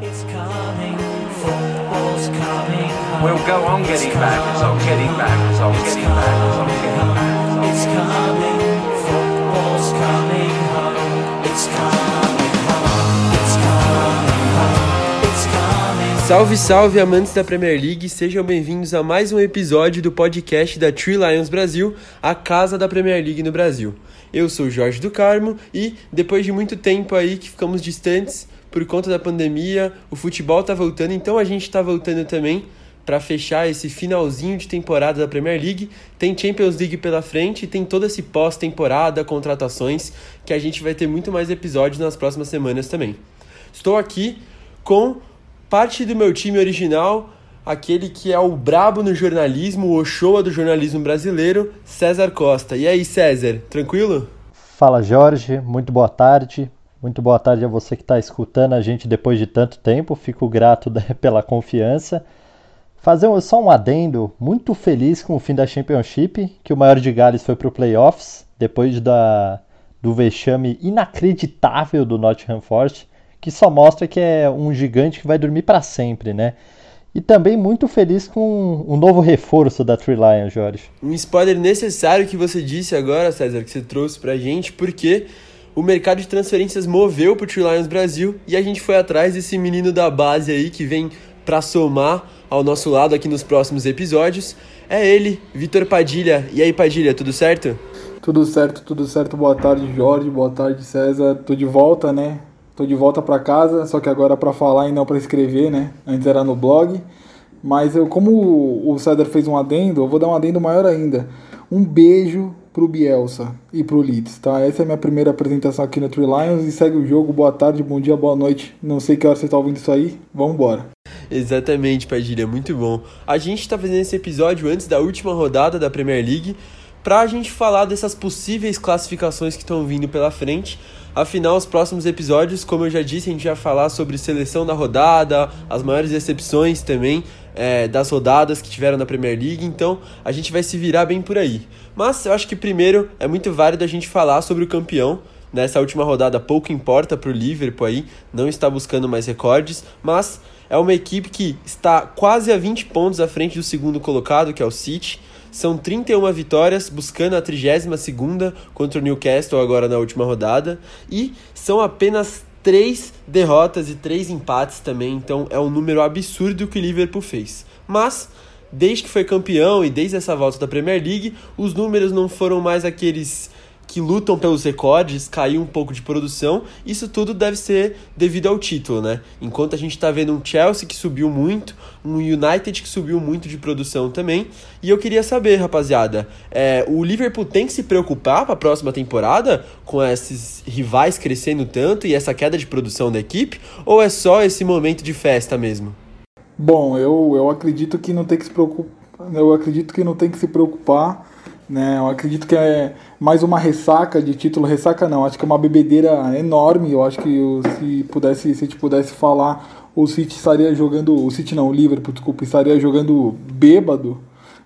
We'll go on getting back, it's on getting back, it's on It's getting back, it's on coming getting back, It's it's on coming, football's coming home. It's coming home. It's coming home. It's coming. Salve, salve, amantes da Premier League, sejam bem-vindos a mais um episódio do podcast da Tree Lions Brasil, a casa da Premier League no Brasil. Eu sou o Jorge do Carmo e, depois de muito tempo aí que ficamos distantes por conta da pandemia, o futebol tá voltando, então a gente tá voltando também para fechar esse finalzinho de temporada da Premier League. Tem Champions League pela frente e tem todo esse pós-temporada, contratações, que a gente vai ter muito mais episódios nas próximas semanas também. Estou aqui com parte do meu time original, aquele que é o brabo no jornalismo, o Ochoa do jornalismo brasileiro, César Costa. E aí, César, tranquilo? Fala Jorge, muito boa tarde. Muito boa tarde a você que está escutando a gente depois de tanto tempo. Fico grato né, pela confiança. Fazer só um adendo, muito feliz com o fim da Championship, que o maior de Gales foi para o playoffs, depois da, do vexame inacreditável do Nottingham Forest, que só mostra que é um gigante que vai dormir para sempre, né? E também muito feliz com um novo reforço da Three Lions, Jorge. Um spoiler necessário que você disse agora, César, que você trouxe pra gente, porque o mercado de transferências moveu pro Tree Lions Brasil e a gente foi atrás desse menino da base aí que vem pra somar ao nosso lado aqui nos próximos episódios. É ele, Vitor Padilha. E aí, Padilha, tudo certo? Tudo certo, tudo certo. Boa tarde, Jorge. Boa tarde, César. Tô de volta, né? Tô de volta pra casa, só que agora pra falar e não pra escrever, né? Antes era no blog. Mas eu, como o César fez um adendo, eu vou dar um adendo maior ainda. Um beijo pro Bielsa e pro Leeds, tá? Essa é a minha primeira apresentação aqui no Three Lions e segue o jogo. Boa tarde, bom dia, boa noite. Não sei que hora você tá ouvindo isso aí. Vamos embora. Exatamente, Padilha, muito bom. A gente está fazendo esse episódio antes da última rodada da Premier League para a gente falar dessas possíveis classificações que estão vindo pela frente. Afinal, os próximos episódios, como eu já disse, a gente vai falar sobre seleção da rodada, as maiores decepções também é, das rodadas que tiveram na Premier League, então a gente vai se virar bem por aí. Mas eu acho que primeiro é muito válido a gente falar sobre o campeão, Nessa última rodada pouco importa para o Liverpool aí, não está buscando mais recordes, mas é uma equipe que está quase a 20 pontos à frente do segundo colocado, que é o City. São 31 vitórias, buscando a 32ª contra o Newcastle agora na última rodada, e são apenas 3 derrotas e 3 empates também, então é um número absurdo que o Liverpool fez. Mas desde que foi campeão e desde essa volta da Premier League, os números não foram mais aqueles que lutam pelos recordes, caiu um pouco de produção. Isso tudo deve ser devido ao título, né? Enquanto a gente está vendo um Chelsea que subiu muito, um United que subiu muito de produção também. E eu queria saber, rapaziada, é, o Liverpool tem que se preocupar para a próxima temporada com esses rivais crescendo tanto e essa queda de produção da equipe? Ou é só esse momento de festa mesmo? Bom, eu, eu acredito que não tem que se preocupar. Eu acredito que não tem que se preocupar, né? Eu acredito que é mais uma ressaca de título, ressaca não, acho que é uma bebedeira enorme. Eu acho que o- se pudesse, se a gente pudesse falar, o City estaria jogando, o City não, o Liverpool, desculpa, estaria jogando bêbado,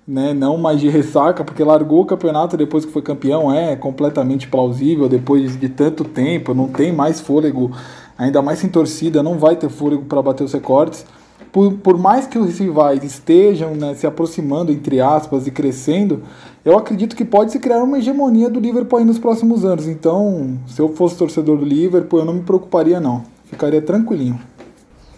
né? Não mais de ressaca, porque largou o campeonato depois que foi campeão, é completamente plausível depois de tanto tempo, não tem mais fôlego, ainda mais sem torcida, não vai ter fôlego para bater os recordes por, por mais que os rivais estejam né, se aproximando, entre aspas, e crescendo, eu acredito que pode se criar uma hegemonia do Liverpool aí nos próximos anos. Então, se eu fosse torcedor do Liverpool, eu não me preocuparia, não. Ficaria tranquilinho.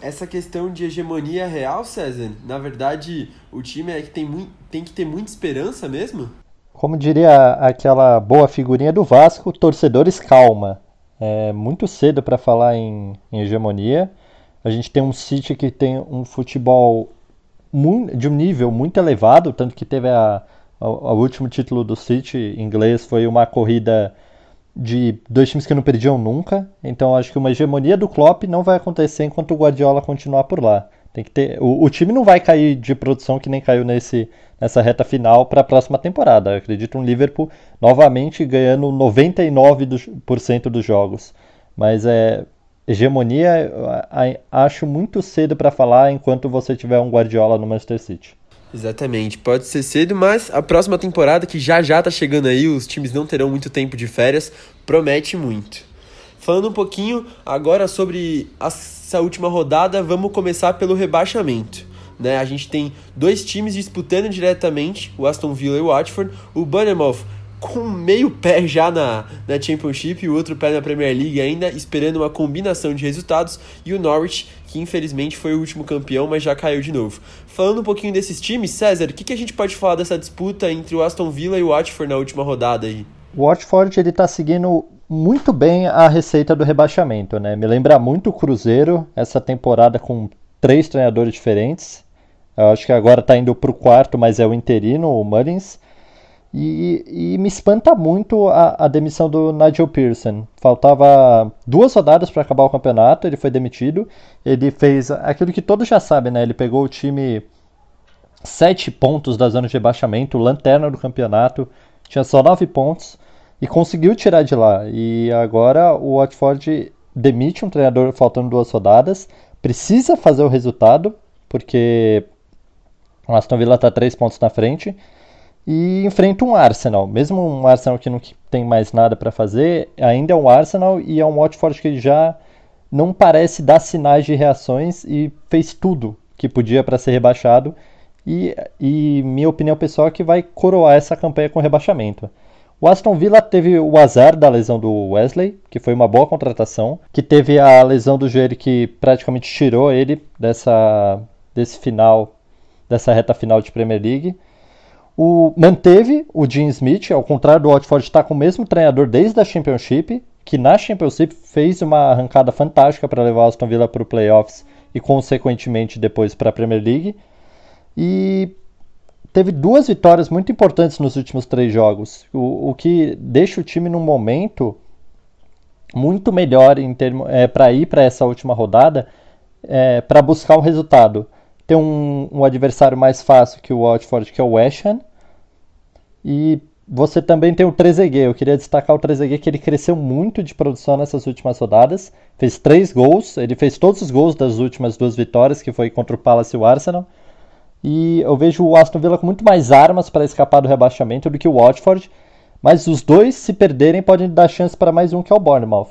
Essa questão de hegemonia real, César? Na verdade, o time é que tem, tem que ter muita esperança mesmo? Como diria aquela boa figurinha do Vasco, torcedores calma. É muito cedo para falar em, em hegemonia. A gente tem um City que tem um futebol de um nível muito elevado, tanto que teve a, a- o último título do City inglês foi uma corrida de dois times que não perdiam nunca. Então acho que uma hegemonia do Klopp não vai acontecer enquanto o Guardiola continuar por lá. Tem que ter, o, o time não vai cair de produção que nem caiu nesse, nessa reta final para a próxima temporada. Eu acredito um Liverpool novamente ganhando 99% dos, por cento dos jogos. Mas é hegemonia acho muito cedo para falar enquanto você tiver um Guardiola no Manchester City. Exatamente, pode ser cedo, mas a próxima temporada, que já já tá chegando aí, os times não terão muito tempo de férias, promete muito. Falando um pouquinho agora sobre essa última rodada, vamos começar pelo rebaixamento. Né? A gente tem dois times disputando diretamente, o Aston Villa e o Watford. O Bournemouth com meio pé já na, na Championship e o outro pé na Premier League ainda, esperando uma combinação de resultados. E o Norwich, que infelizmente foi o último campeão, mas já caiu de novo. Falando um pouquinho desses times, César, o que, que a gente pode falar dessa disputa entre o Aston Villa e o Watford na última rodada aí? O Watford ele tá seguindo muito bem a receita do rebaixamento, né? Me lembra muito o Cruzeiro, essa temporada com três treinadores diferentes. Eu acho que agora está indo para o quarto, mas é o interino, o Mullins. E, e, me espanta muito a, a, demissão do Nigel Pearson. Faltava duas rodadas para acabar o campeonato, ele foi demitido. Ele fez aquilo que todos já sabem, né? Ele pegou o time sete pontos da zona de rebaixamento, lanterna do campeonato, tinha só nove pontos e conseguiu tirar de lá. E agora o Watford demite um treinador faltando duas rodadas, precisa fazer o resultado, porque o Aston Villa está três pontos na frente e enfrenta um Arsenal. Mesmo um Arsenal que não tem mais nada para fazer, ainda é um Arsenal e é um Watford que já não parece dar sinais de reações e fez tudo que podia para ser rebaixado. E, e minha opinião pessoal é que vai coroar essa campanha com rebaixamento. O Aston Villa teve o azar da lesão do Wesley, que foi uma boa contratação, que teve a lesão do joelho que praticamente tirou ele dessa desse final, dessa reta final de Premier League. O, manteve o Dean Smith, ao contrário do Watford, está com o mesmo treinador desde a Championship, que na Championship fez uma arrancada fantástica para levar o Aston Villa para o playoffs e, consequentemente, depois para a Premier League. E teve duas vitórias muito importantes nos últimos três jogos, o, o que deixa o time num momento muito melhor em termo, é, para ir para essa última rodada é, para buscar um resultado tem um, um, adversário mais fácil que o Watford, que é o West Ham. E você também tem o Trezeguet. Eu queria destacar o Trezeguet que ele cresceu muito de produção nessas últimas rodadas. Fez três gols. Ele fez todos os gols das últimas duas vitórias, que foi contra o Palace e o Arsenal. E eu vejo o Aston Villa com muito mais armas para escapar do rebaixamento do que o Watford. Mas os dois, se perderem, podem dar chance para mais um, que é o Bournemouth.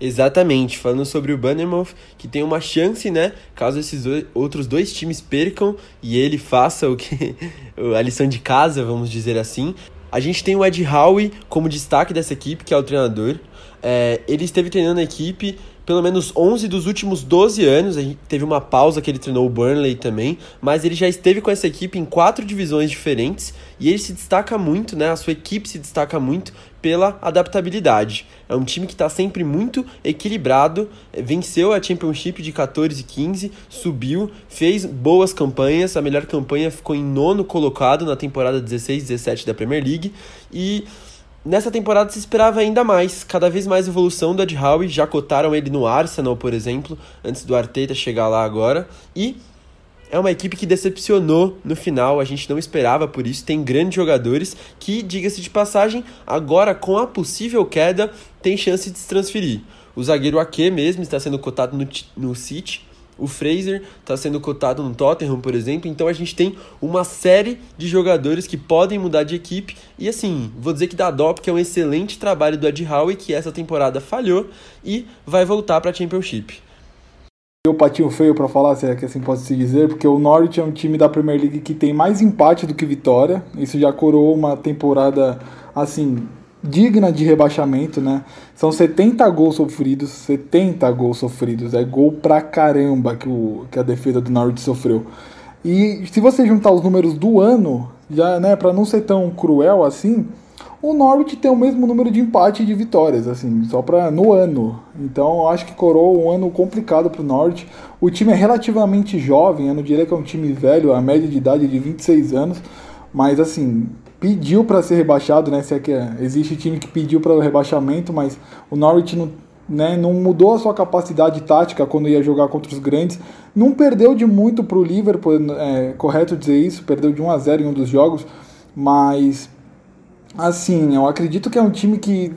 Exatamente, falando sobre o Bournemouth, que tem uma chance, né, caso esses dois, outros dois times percam e ele faça o que a lição de casa, vamos dizer assim. A gente tem o Ed Howe como destaque dessa equipe, que é o treinador. É, ele esteve treinando a equipe pelo menos 11 dos últimos 12 anos. A gente teve uma pausa que ele treinou o Burnley também, mas ele já esteve com essa equipe em quatro divisões diferentes e ele se destaca muito, né? A sua equipe se destaca muito pela adaptabilidade. É um time que está sempre muito equilibrado, venceu a Championship de 14 e 15, subiu, fez boas campanhas, a melhor campanha ficou em nono colocado na temporada 16 17 da Premier League e Nessa temporada se esperava ainda mais, cada vez mais evolução do Ed Howe, já cotaram ele no Arsenal, por exemplo, antes do Arteta chegar lá agora, e é uma equipe que decepcionou no final, a gente não esperava por isso, tem grandes jogadores que, diga-se de passagem, agora com a possível queda, tem chance de se transferir. O zagueiro Ake mesmo está sendo cotado no, no City, o Fraser está sendo cotado no Tottenham, por exemplo. Então a gente tem uma série de jogadores que podem mudar de equipe. E assim, vou dizer que dá dó porque é um excelente trabalho do Ed Howe que essa temporada falhou e vai voltar para a Championship. O patinho feio para falar, se é que assim pode se dizer, porque o Norwich é um time da Premier League que tem mais empate do que vitória. Isso já coroou uma temporada assim digna de rebaixamento, né? São 70 gols sofridos, 70 gols sofridos, é gol pra caramba que, o, que a defesa do Norwich sofreu. E se você juntar os números do ano, já, né, para não ser tão cruel assim, o Norwich tem o mesmo número de empate e de vitórias, assim, só para no ano. Então, eu acho que coroou um ano complicado para o Norwich. O time é relativamente jovem, eu não diria que é um time velho, a média de idade é de 26 anos, mas assim, pediu para ser rebaixado, né? Se é que é, existe time que pediu para o rebaixamento, mas o Norwich não, né, não mudou a sua capacidade tática quando ia jogar contra os grandes. Não perdeu de muito para o Liverpool, é correto dizer isso, perdeu de 1 a 0 em um dos jogos, mas assim, eu acredito que é um time que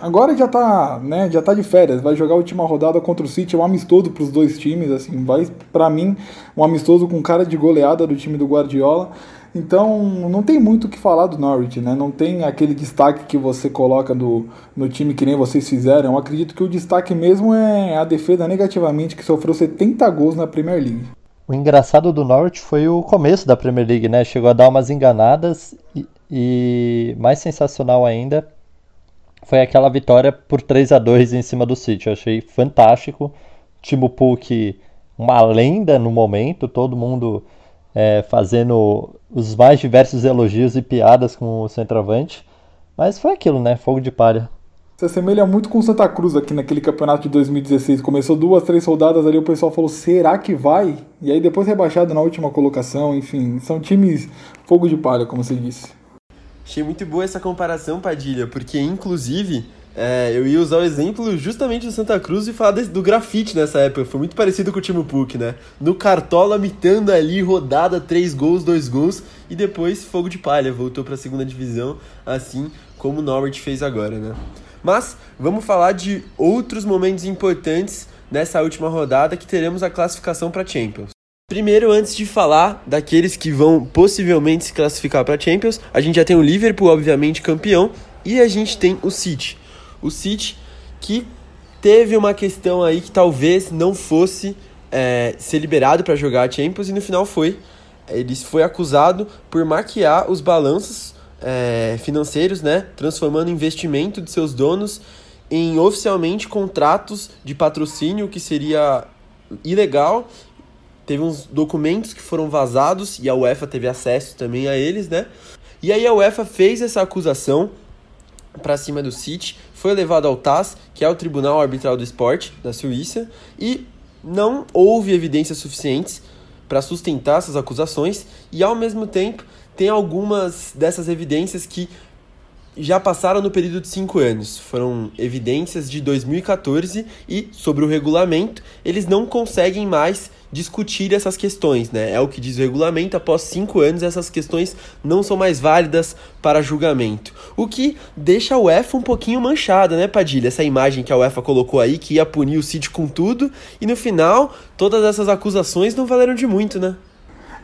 agora já tá, né, já tá de férias, vai jogar a última rodada contra o City, é um amistoso para os dois times, assim, vai para mim um amistoso com cara de goleada do time do Guardiola. Então, não tem muito o que falar do Norwich, né? Não tem aquele destaque que você coloca no time que nem vocês fizeram. Eu acredito que o destaque mesmo é a defesa negativamente, que sofreu 70 gols na Premier League. O engraçado do Norwich foi o começo da Premier League, né? Chegou a dar umas enganadas e, e mais sensacional ainda foi aquela vitória por 3 a 2 em cima do City. Eu achei fantástico. Timo Puk, uma lenda no momento, todo mundo é, fazendo os mais diversos elogios e piadas com o centroavante. Mas foi aquilo, né? Fogo de palha. Se assemelha muito com o Santa Cruz aqui naquele campeonato de 2016. Começou duas, três rodadas ali, o pessoal falou, será que vai? E aí depois rebaixado na última colocação, enfim. São times fogo de palha, como você disse. Achei muito boa essa comparação, Padilha, porque inclusive é, eu ia usar o exemplo justamente do Santa Cruz e falar desse, do grafite nessa época. Foi muito parecido com o Timo Puk, né? No Cartola, mitando ali, rodada, três gols, dois gols. E depois, fogo de palha, voltou para a segunda divisão, assim como o Norwich fez agora, né? Mas vamos falar de outros momentos importantes nessa última rodada que teremos a classificação para Champions. Primeiro, antes de falar daqueles que vão possivelmente se classificar para Champions, a gente já tem o Liverpool, obviamente, campeão, e a gente tem o City o City, que teve uma questão aí que talvez não fosse é, ser liberado para jogar a Champions e no final foi. Ele foi acusado por maquiar os balanços é, financeiros, né, transformando investimento de seus donos em oficialmente contratos de patrocínio, que seria ilegal. Teve uns documentos que foram vazados e a UEFA teve acesso também a eles, né? E aí a UEFA fez essa acusação para cima do City, foi levado ao TAS, que é o Tribunal Arbitral do Esporte da Suíça, e não houve evidências suficientes para sustentar essas acusações, e ao mesmo tempo tem algumas dessas evidências que já passaram no período de cinco anos. Foram evidências de 2014 e sobre o regulamento, eles não conseguem mais discutir essas questões, né? É o que diz o regulamento, após cinco anos essas questões não são mais válidas para julgamento. O que deixa a UEFA um pouquinho manchada, né, Padilha? Essa imagem que a UEFA colocou aí, que ia punir o City com tudo, e no final, todas essas acusações não valeram de muito, né?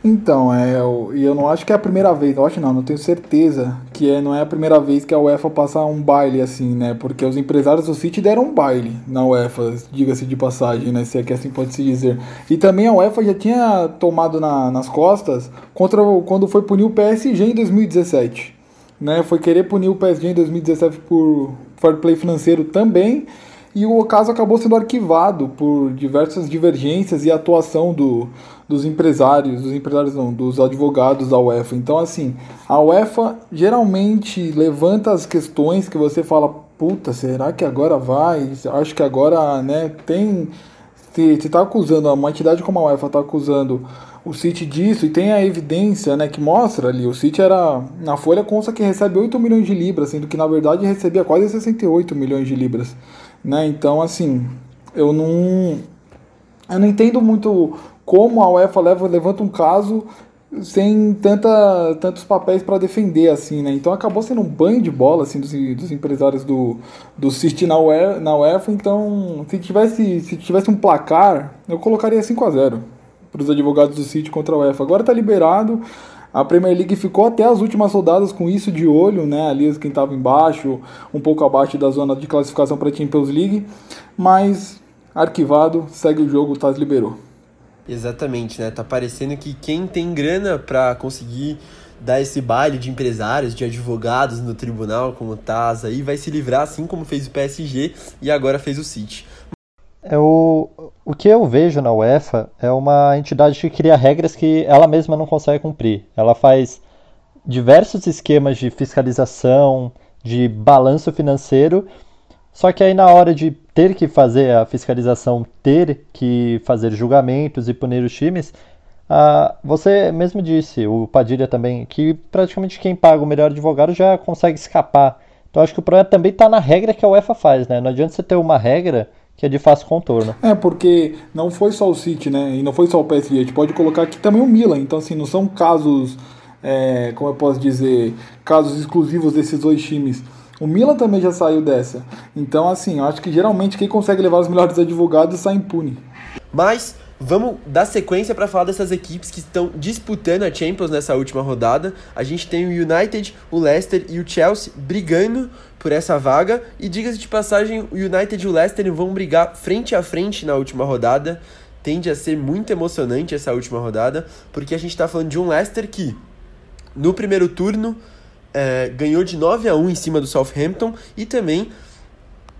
Então, é, eu, eu não acho que é a primeira vez, eu acho não, não tenho certeza que é, não é a primeira vez que a UEFA passa um baile assim, né? Porque os empresários do City deram um baile na UEFA, diga-se de passagem, né? Se é que assim pode se dizer. E também a UEFA já tinha tomado na, nas costas contra quando foi punir o PSG em 2017. Né? Foi querer punir o PSG em 2017 por fair play financeiro também e o caso acabou sendo arquivado por diversas divergências e atuação do, dos empresários, dos empresários não, dos advogados da UEFA. Então, assim, a UEFA geralmente levanta as questões que você fala, puta, será que agora vai? Acho que agora, né, tem... Se está acusando, uma entidade como a UEFA está acusando o City disso, e tem a evidência né, que mostra ali, o City era, na folha consta que recebe 8 milhões de libras, sendo que na verdade recebia quase 68 milhões de libras. Né? Então, assim, eu não, eu não entendo muito como a UEFA leva, levanta um caso sem tanta, tantos papéis para defender, assim, né? Então acabou sendo um banho de bola, assim, dos, dos empresários do, do City na UEFA, na UEFA. Então, se tivesse, se tivesse um placar, eu colocaria 5 a 0 para os advogados do City contra a UEFA. Agora está liberado. A Premier League ficou até as últimas rodadas com isso de olho, né? Ali quem estava embaixo, um pouco abaixo da zona de classificação para a Champions League, mas arquivado, segue o jogo, o Taz liberou. Exatamente, né? Tá parecendo que quem tem grana para conseguir dar esse baile de empresários, de advogados no tribunal, como o Taz aí, vai se livrar assim como fez o PSG e agora fez o City. É o, o que eu vejo na UEFA é uma entidade que cria regras que ela mesma não consegue cumprir. Ela faz diversos esquemas de fiscalização, de balanço financeiro, só que aí na hora de ter que fazer a fiscalização, ter que fazer julgamentos e punir os times, você mesmo disse, o Padilha também, que praticamente quem paga o melhor advogado já consegue escapar. Então acho que o problema também está na regra que a UEFA faz, né? Não adianta você ter uma regra que é de fácil contorno. É, porque não foi só o City, né? E não foi só o PSG. A gente pode colocar aqui também o Milan. Então, assim, não são casos, é, como eu posso dizer, casos exclusivos desses dois times. O Milan também já saiu dessa. Então, assim, eu acho que geralmente quem consegue levar os melhores advogados sai impune. Mas vamos dar sequência para falar dessas equipes que estão disputando a Champions nessa última rodada. A gente tem o United, o Leicester e o Chelsea brigando por essa vaga. E diga-se de passagem, o United e o Leicester vão brigar frente a frente na última rodada. Tende a ser muito emocionante essa última rodada, porque a gente está falando de um Leicester que, no primeiro turno, é, ganhou de 9 a 1 em cima do Southampton e também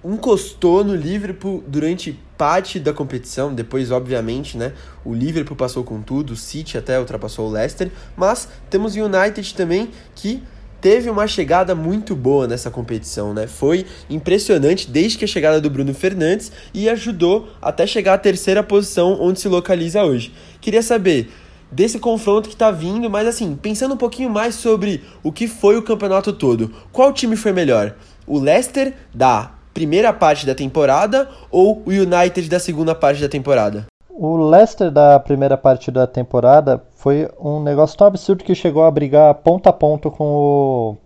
encostou no Liverpool durante parte da competição. Depois, obviamente, né, o Liverpool passou com tudo, o City até ultrapassou o Leicester, mas temos o United também que teve uma chegada muito boa nessa competição, né? Foi impressionante desde que a chegada do Bruno Fernandes e ajudou até chegar à terceira posição onde se localiza hoje. Queria saber desse confronto que tá vindo, mas assim, pensando um pouquinho mais sobre o que foi o campeonato todo. Qual time foi melhor? O Leicester da primeira parte da temporada ou o United da segunda parte da temporada? O Leicester da primeira parte da temporada foi um negócio tão absurdo que chegou a brigar ponto a ponto com o,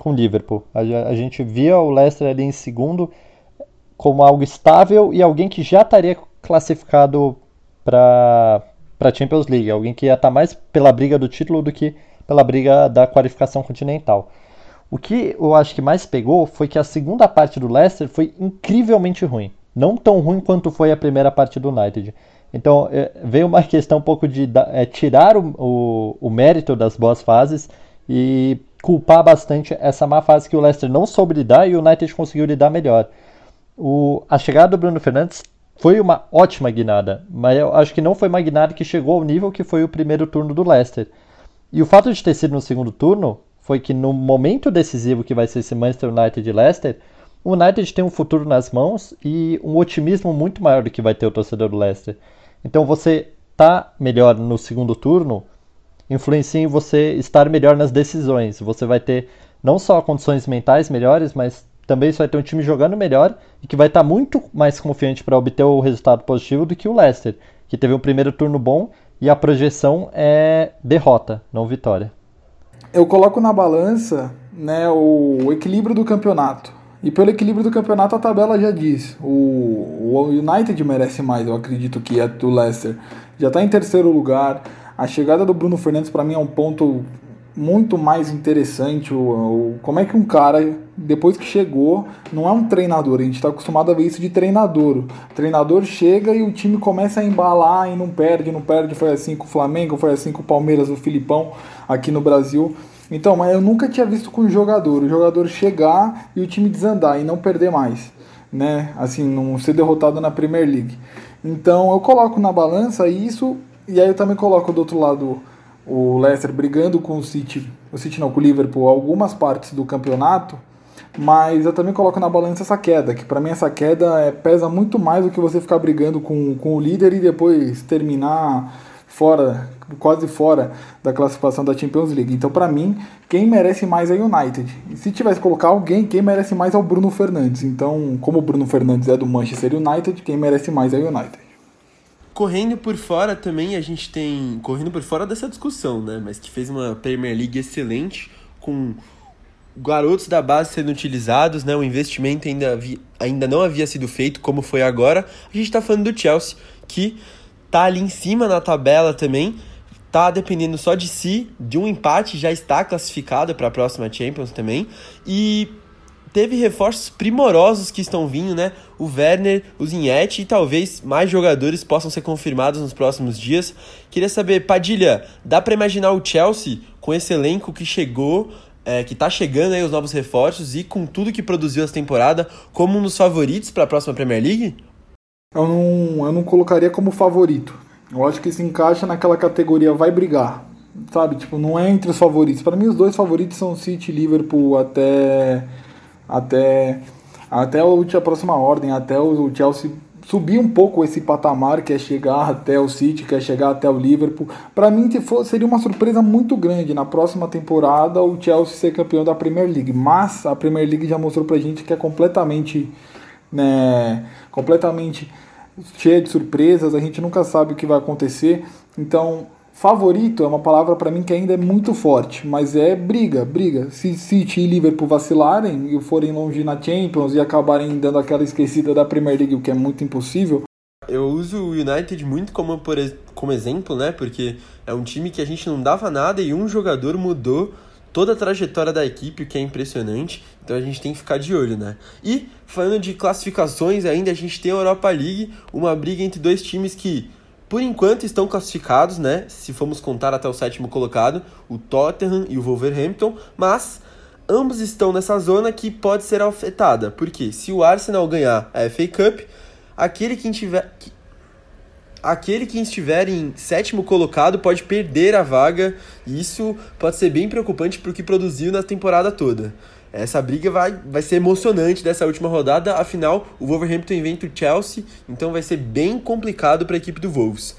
com o Liverpool. A, a gente via o Leicester ali em segundo como algo estável e alguém que já estaria classificado para a Champions League, alguém que ia estar tá mais pela briga do título do que pela briga da qualificação continental. O que eu acho que mais pegou foi que a segunda parte do Leicester foi incrivelmente ruim. Não tão ruim quanto foi a primeira parte do United. Então é, veio uma questão um pouco de é, tirar o, o, o, mérito das boas fases e culpar bastante essa má fase que o Leicester não soube lidar e o United conseguiu lidar melhor. O, a chegada do Bruno Fernandes foi uma ótima guinada, mas eu acho que não foi uma guinada que chegou ao nível que foi o primeiro turno do Leicester. E o fato de ter sido no segundo turno foi que no momento decisivo que vai ser esse Manchester United e Leicester, o United tem um futuro nas mãos e um otimismo muito maior do que vai ter o torcedor do Leicester. Então você tá melhor no segundo turno influencia em você estar melhor nas decisões. Você vai ter não só condições mentais melhores, mas também você vai ter um time jogando melhor e que vai estar tá muito mais confiante para obter o resultado positivo do que o Leicester, que teve um primeiro turno bom e a projeção é derrota, não vitória eu coloco na balança né, o, o, equilíbrio do campeonato. E pelo equilíbrio do campeonato a tabela já diz. O, o United merece mais, eu acredito que é do Leicester. Já está em terceiro lugar. A chegada do Bruno Fernandes para mim é um ponto muito mais interessante. O, o, como é que um cara, depois que chegou, não é um treinador. A gente está acostumado a ver isso de treinador. O treinador chega e o time começa a embalar e não perde, não perde. Foi assim com o Flamengo, foi assim com o Palmeiras, o Filipão aqui no Brasil. Então, mas eu nunca tinha visto com o jogador, o jogador chegar e o time desandar e não perder mais, né? Assim, não ser derrotado na Premier League. Então, eu coloco na balança isso e aí eu também coloco do outro lado o Leicester brigando com o City, o City não, com o Liverpool, algumas partes do campeonato, mas eu também coloco na balança essa queda, que para mim essa queda é, pesa muito mais do que você ficar brigando com, com o líder e depois terminar fora, quase fora da classificação da Champions League. Então, para mim, quem merece mais é o United. E se tivesse que colocar alguém, quem merece mais é o Bruno Fernandes. Então, como o Bruno Fernandes é do Manchester United, quem merece mais é o United. Correndo por fora também, a gente tem. Correndo por fora dessa discussão, né? Mas que fez uma Premier League excelente, com garotos da base sendo utilizados, né? O investimento ainda, havia, ainda não havia sido feito como foi agora. A gente está falando do Chelsea, que tá ali em cima na tabela também, tá dependendo só de si, de um empate já está classificado para a próxima Champions também e teve reforços primorosos que estão vindo, né? O Werner, o Zinete e talvez mais jogadores possam ser confirmados nos próximos dias. Queria saber, Padilha, dá para imaginar o Chelsea com esse elenco que chegou, é, que tá chegando aí os novos reforços e com tudo que produziu essa temporada como um dos favoritos para a próxima Premier League? Eu não, eu não colocaria como favorito. Eu acho que se encaixa naquela categoria vai brigar, sabe? Tipo, não é entre os favoritos. Para mim, os dois favoritos são City e Liverpool até até até a próxima ordem, até o Chelsea subir um pouco esse patamar que é chegar até o City, que é chegar até o Liverpool. Para mim seria uma surpresa muito grande na próxima temporada o Chelsea ser campeão da Premier League, mas a Premier League já mostrou pra gente que é completamente né, completamente cheia de surpresas, a gente nunca sabe o que vai acontecer. Então, Favorito é uma palavra para mim que ainda é muito forte, mas é briga, briga. Se City e Liverpool vacilarem e forem longe na Champions e acabarem dando aquela esquecida da Premier League, o que é muito impossível. Eu uso o United muito como, por, como exemplo, né? Porque é um time que a gente não dava nada e um jogador mudou toda a trajetória da equipe, o que é impressionante. Então a gente tem que ficar de olho, né? E falando de classificações ainda, a gente tem a Europa League, uma briga entre dois times que por enquanto estão classificados, né? Se formos contar até o sétimo colocado, o Tottenham e o Wolverhampton, mas ambos estão nessa zona que pode ser afetada. Porque se o Arsenal ganhar a FA Cup, aquele que tiver aquele que estiver em sétimo colocado pode perder a vaga, e isso pode ser bem preocupante para o que produziu na temporada toda. Essa briga vai, vai ser emocionante dessa última rodada, afinal, o Wolverhampton inventa o Chelsea, então vai ser bem complicado para a equipe do Wolves.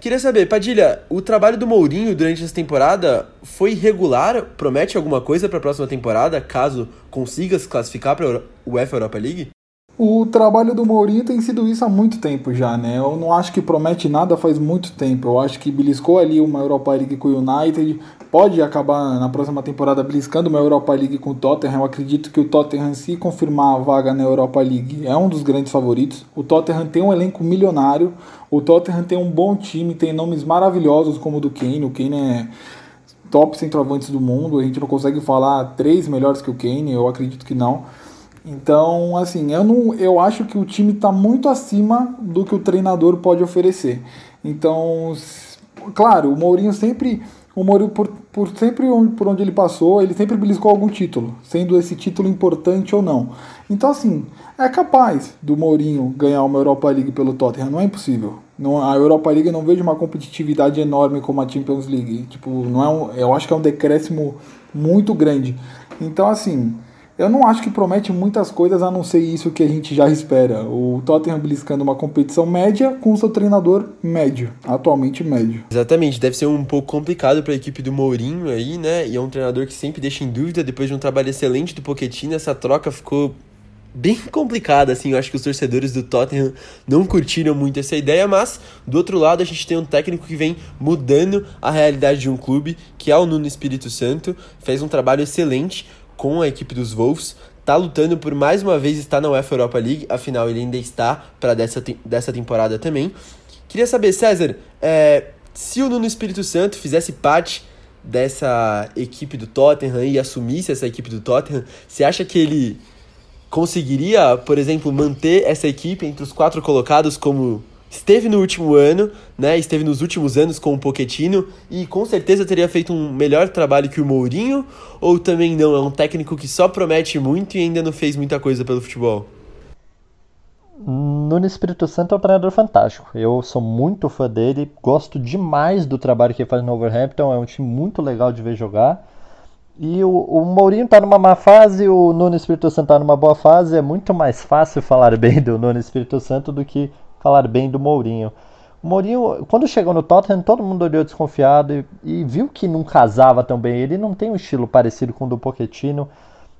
Queria saber, Padilha, o trabalho do Mourinho durante essa temporada foi regular? Promete alguma coisa para a próxima temporada, caso consiga se classificar para a UEFA Europa League? O trabalho do Mourinho tem sido isso há muito tempo já, né? Eu não acho que promete nada faz muito tempo. Eu acho que beliscou ali uma Europa League com o United, pode acabar na próxima temporada beliscando uma Europa League com o Tottenham. Eu acredito que o Tottenham, se confirmar a vaga na Europa League, é um dos grandes favoritos. O Tottenham tem um elenco milionário, o Tottenham tem um bom time, tem nomes maravilhosos como o do Kane. O Kane é top centroavantes do mundo, a gente não consegue falar três melhores que o Kane, eu acredito que não. Então, assim, eu, não, eu acho que o time está muito acima do que o treinador pode oferecer. Então, claro, o Mourinho sempre. O Mourinho, por, por sempre por onde ele passou, ele sempre beliscou algum título, sendo esse título importante ou não. Então, assim, é capaz do Mourinho ganhar uma Europa League pelo Tottenham, não é impossível. Não, a Europa League eu não vejo uma competitividade enorme como a Champions League. Tipo, não é um, eu acho que é um decréscimo muito grande. Então, assim, eu não acho que promete muitas coisas a não ser isso que a gente já espera. O Tottenham beliscando uma competição média com seu treinador médio, atualmente médio. Exatamente, deve ser um pouco complicado para a equipe do Mourinho aí, né? E é um treinador que sempre deixa em dúvida depois de um trabalho excelente do Pochettino, essa troca ficou bem complicada, assim, eu acho que os torcedores do Tottenham não curtiram muito essa ideia, mas do outro lado a gente tem um técnico que vem mudando a realidade de um clube, que é o Nuno Espírito Santo, fez um trabalho excelente, com a equipe dos Wolves, tá lutando por mais uma vez estar na UEFA Europa League, afinal ele ainda está para dessa, dessa temporada também. Queria saber, César, é, se o Nuno Espírito Santo fizesse parte dessa equipe do Tottenham e assumisse essa equipe do Tottenham, você acha que ele conseguiria, por exemplo, manter essa equipe entre os quatro colocados como esteve no último ano, né? Esteve nos últimos anos com o Pochettino e com certeza teria feito um melhor trabalho que o Mourinho, ou também não, é um técnico que só promete muito e ainda não fez muita coisa pelo futebol. Nuno Espírito Santo é um treinador fantástico. Eu sou muito fã dele, gosto demais do trabalho que ele faz no Overhampton, é um time muito legal de ver jogar. E o, o Mourinho tá numa má fase, o Nuno Espírito Santo tá numa boa fase. É muito mais fácil falar bem do Nuno Espírito Santo do que falar bem do Mourinho. O Mourinho, quando chegou no Tottenham, todo mundo olhou desconfiado e, e, viu que não casava tão bem. Ele não tem um estilo parecido com o do Pochettino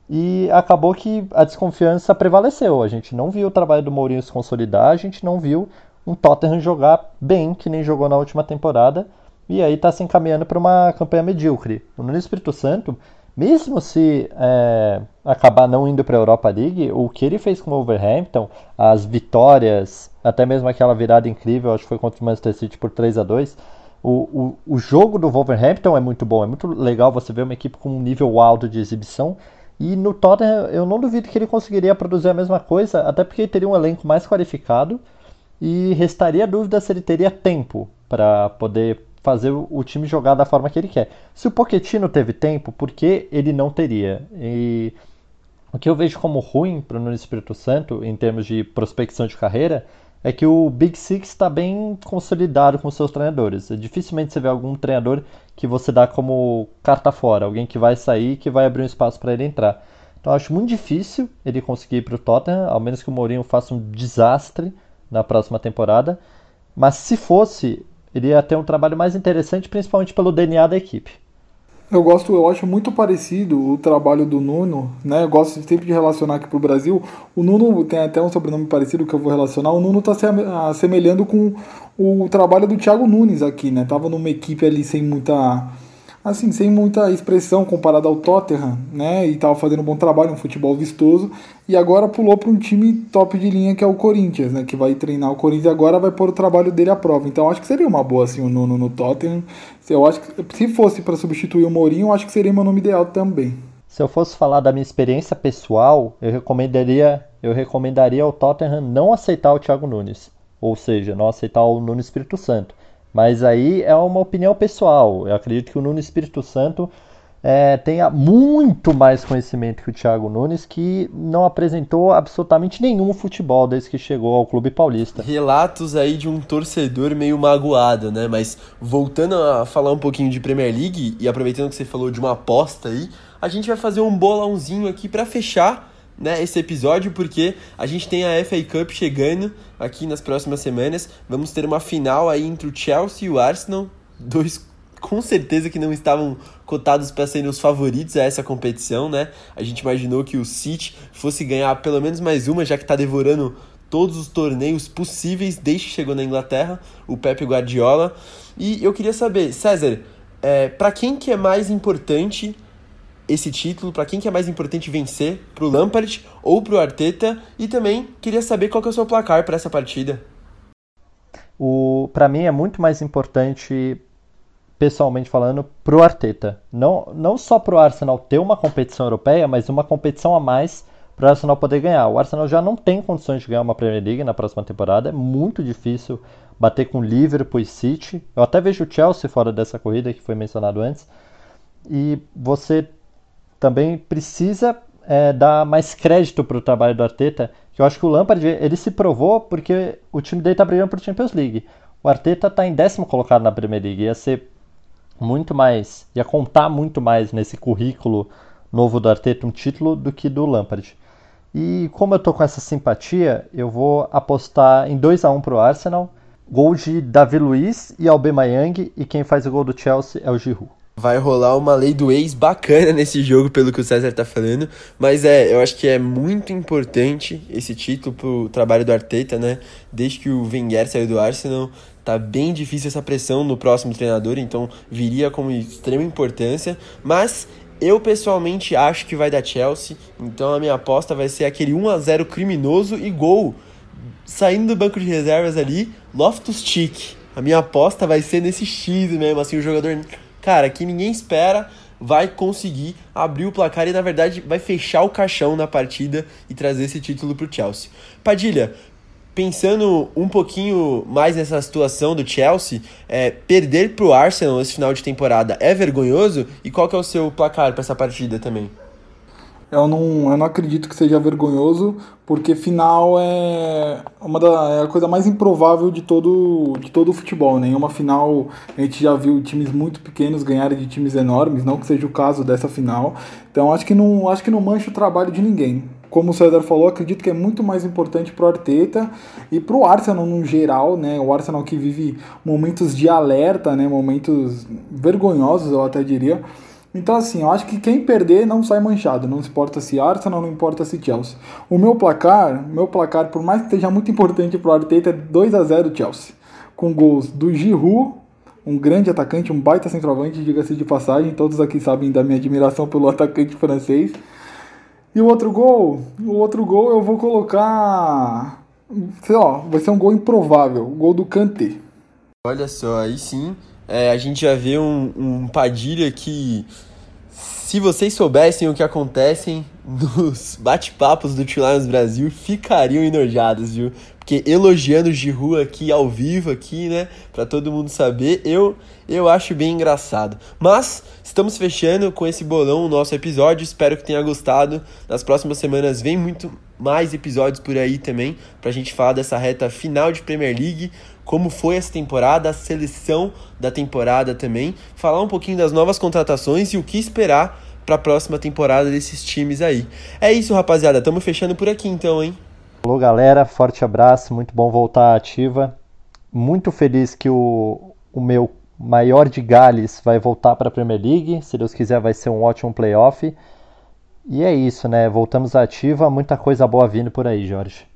e acabou que a desconfiança prevaleceu. A gente não viu o trabalho do Mourinho se consolidar, a gente não viu um Tottenham jogar bem, que nem jogou na última temporada, e aí está se encaminhando para uma campanha medíocre. No Espírito Santo, mesmo se é, acabar não indo para a Europa League, o que ele fez com o Wolverhampton, as vitórias, até mesmo aquela virada incrível, acho que foi contra o Manchester City por 3 a 2 o, o, o jogo do Wolverhampton é muito bom, é muito legal você ver uma equipe com um nível alto de exibição. E no Tottenham eu não duvido que ele conseguiria produzir a mesma coisa, até porque ele teria um elenco mais qualificado e restaria dúvida se ele teria tempo para poder fazer o time jogar da forma que ele quer. Se o Pochettino teve tempo, por que ele não teria? E o que eu vejo como ruim para o Nuno Espírito Santo, em termos de prospecção de carreira, é que o Big Six está bem consolidado com seus treinadores. Dificilmente você vê algum treinador que você dá como carta fora, alguém que vai sair e que vai abrir um espaço para ele entrar. Então acho muito difícil ele conseguir ir para o Tottenham, ao menos que o Mourinho faça um desastre na próxima temporada. Mas se fosse, ele ia ter um trabalho mais interessante, principalmente pelo DNA da equipe. Eu gosto, eu acho muito parecido o trabalho do Nuno, né? Eu gosto sempre de relacionar aqui pro Brasil. O Nuno tem até um sobrenome parecido que eu vou relacionar. O Nuno tá se assemelhando com o trabalho do Thiago Nunes aqui, né? Tava numa equipe ali sem muita assim, sem muita expressão comparado ao Tottenham, né? E tava fazendo um bom trabalho, um futebol vistoso. E agora pulou para um time top de linha que é o Corinthians, né? Que vai treinar o Corinthians e agora vai pôr o trabalho dele à prova. Então acho que seria uma boa assim o Nuno no Tottenham. Eu acho que se fosse para substituir o Mourinho, acho que seria meu nome ideal também. Se eu fosse falar da minha experiência pessoal, eu recomendaria, eu recomendaria ao Tottenham não aceitar o Thiago Nunes, ou seja, não aceitar o Nuno Espírito Santo. Mas aí é uma opinião pessoal. Eu acredito que o Nuno Espírito Santo é, tenha muito mais conhecimento que o Thiago Nunes, que não apresentou absolutamente nenhum futebol desde que chegou ao Clube Paulista. Relatos aí de um torcedor meio magoado, né? Mas voltando a falar um pouquinho de Premier League e aproveitando que você falou de uma aposta aí, a gente vai fazer um bolãozinho aqui para fechar né, esse episódio, porque a gente tem a FA Cup chegando aqui nas próximas semanas. Vamos ter uma final aí entre o Chelsea e o Arsenal, dois com certeza que não estavam cotados para serem os favoritos a essa competição, né? A gente imaginou que o City fosse ganhar pelo menos mais uma, já que está devorando todos os torneios possíveis desde que chegou na Inglaterra, o Pepe Guardiola. E eu queria saber, César, é, para quem que é mais importante esse título, para quem que é mais importante vencer, pro Lampard ou pro Arteta? E também queria saber qual que é o seu placar para essa partida. O para mim é muito mais importante pessoalmente falando pro Arteta. Não não só pro Arsenal ter uma competição europeia, mas uma competição a mais para o Arsenal poder ganhar. O Arsenal já não tem condições de ganhar uma Premier League na próxima temporada, é muito difícil bater com Liverpool e City. Eu até vejo o Chelsea fora dessa corrida que foi mencionado antes. E você também precisa é, dar mais crédito para o trabalho do Arteta, que eu acho que o Lampard ele se provou porque o time dele está brigando por Champions League. O Arteta está em décimo colocado na Premier League, ia ser muito mais, ia contar muito mais nesse currículo novo do Arteta um título do que do Lampard. E como eu tô com essa simpatia, eu vou apostar em 2 a 1 para o Arsenal, gol de Davi Luiz e Aubameyang e quem faz o gol do Chelsea é o Giroud. Vai rolar uma lei do ex bacana nesse jogo, pelo que o César tá falando. Mas é, eu acho que é muito importante esse título pro trabalho do Arteta, né? Desde que o Wenger saiu do Arsenal, tá bem difícil essa pressão no próximo treinador, então viria como extrema importância. Mas eu pessoalmente acho que vai dar Chelsea, então a minha aposta vai ser aquele 1 a 0 criminoso e gol saindo do banco de reservas ali, Loftus Cheek. A minha aposta vai ser nesse X mesmo, assim, o jogador cara, que ninguém espera, vai conseguir abrir o placar e, na verdade, vai fechar o caixão na partida e trazer esse título para o Chelsea. Padilha, pensando um pouquinho mais nessa situação do Chelsea, é, perder para o Arsenal esse final de temporada é vergonhoso? E qual que é o seu placar para essa partida também? Eu não, eu não acredito que seja vergonhoso, porque final é uma da é a coisa mais improvável de todo de todo o futebol. Nenhuma né? final a gente já viu times muito pequenos ganharem de times enormes, não que seja o caso dessa final. Então acho que não acho que não mancha o trabalho de ninguém. Como o César falou, acredito que é muito mais importante para o Arteta e para o Arsenal no geral, né? O Arsenal que vive momentos de alerta, né? Momentos vergonhosos, eu até diria então, assim, eu acho que quem perder não sai manchado. Não importa se Arsenal, não importa se Chelsea. O meu placar, meu placar, por mais que seja muito importante para o Arteta, é 2 a 0 Chelsea. Com gols do Giroud, um grande atacante, um baita centroavante, diga-se de passagem. Todos aqui sabem da minha admiração pelo atacante francês. E o outro gol, o outro gol eu vou colocar, sei lá, vai ser um gol improvável, o gol do Kanté. Olha só, aí sim é, a gente já vê um, um Padilha que, se vocês soubessem o que acontecem nos bate-papos do Tio Lions Brasil, ficariam enojados, viu? Porque elogiando o Giroud aqui ao vivo, aqui, né? Pra todo mundo saber, eu, eu acho bem engraçado. Mas estamos fechando com esse bolão o nosso episódio. Espero que tenha gostado. Nas próximas semanas vem muito mais episódios por aí também pra gente falar dessa reta final de Premier League como foi essa temporada, a seleção da temporada também, falar um pouquinho das novas contratações e o que esperar para a próxima temporada desses times aí. É isso, rapaziada, estamos fechando por aqui então, hein? Alô, galera, forte abraço, muito bom voltar ativa. Muito feliz que o, o meu maior de Gales vai voltar para a Premier League. Se Deus quiser, vai ser um ótimo playoff. E é isso, né? Voltamos à ativa, muita coisa boa vindo por aí, Jorge.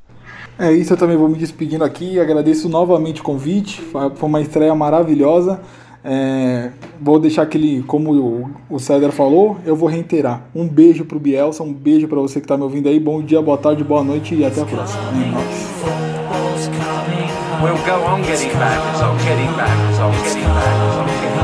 É isso, eu também vou me despedindo aqui. Agradeço novamente o convite. Foi uma estreia maravilhosa. É, vou deixar aquele, como o, o César falou, eu vou reiterar. Um beijo pro Bielsa, um beijo para você que tá me ouvindo aí. Bom dia, boa tarde, boa noite e até a próxima. É.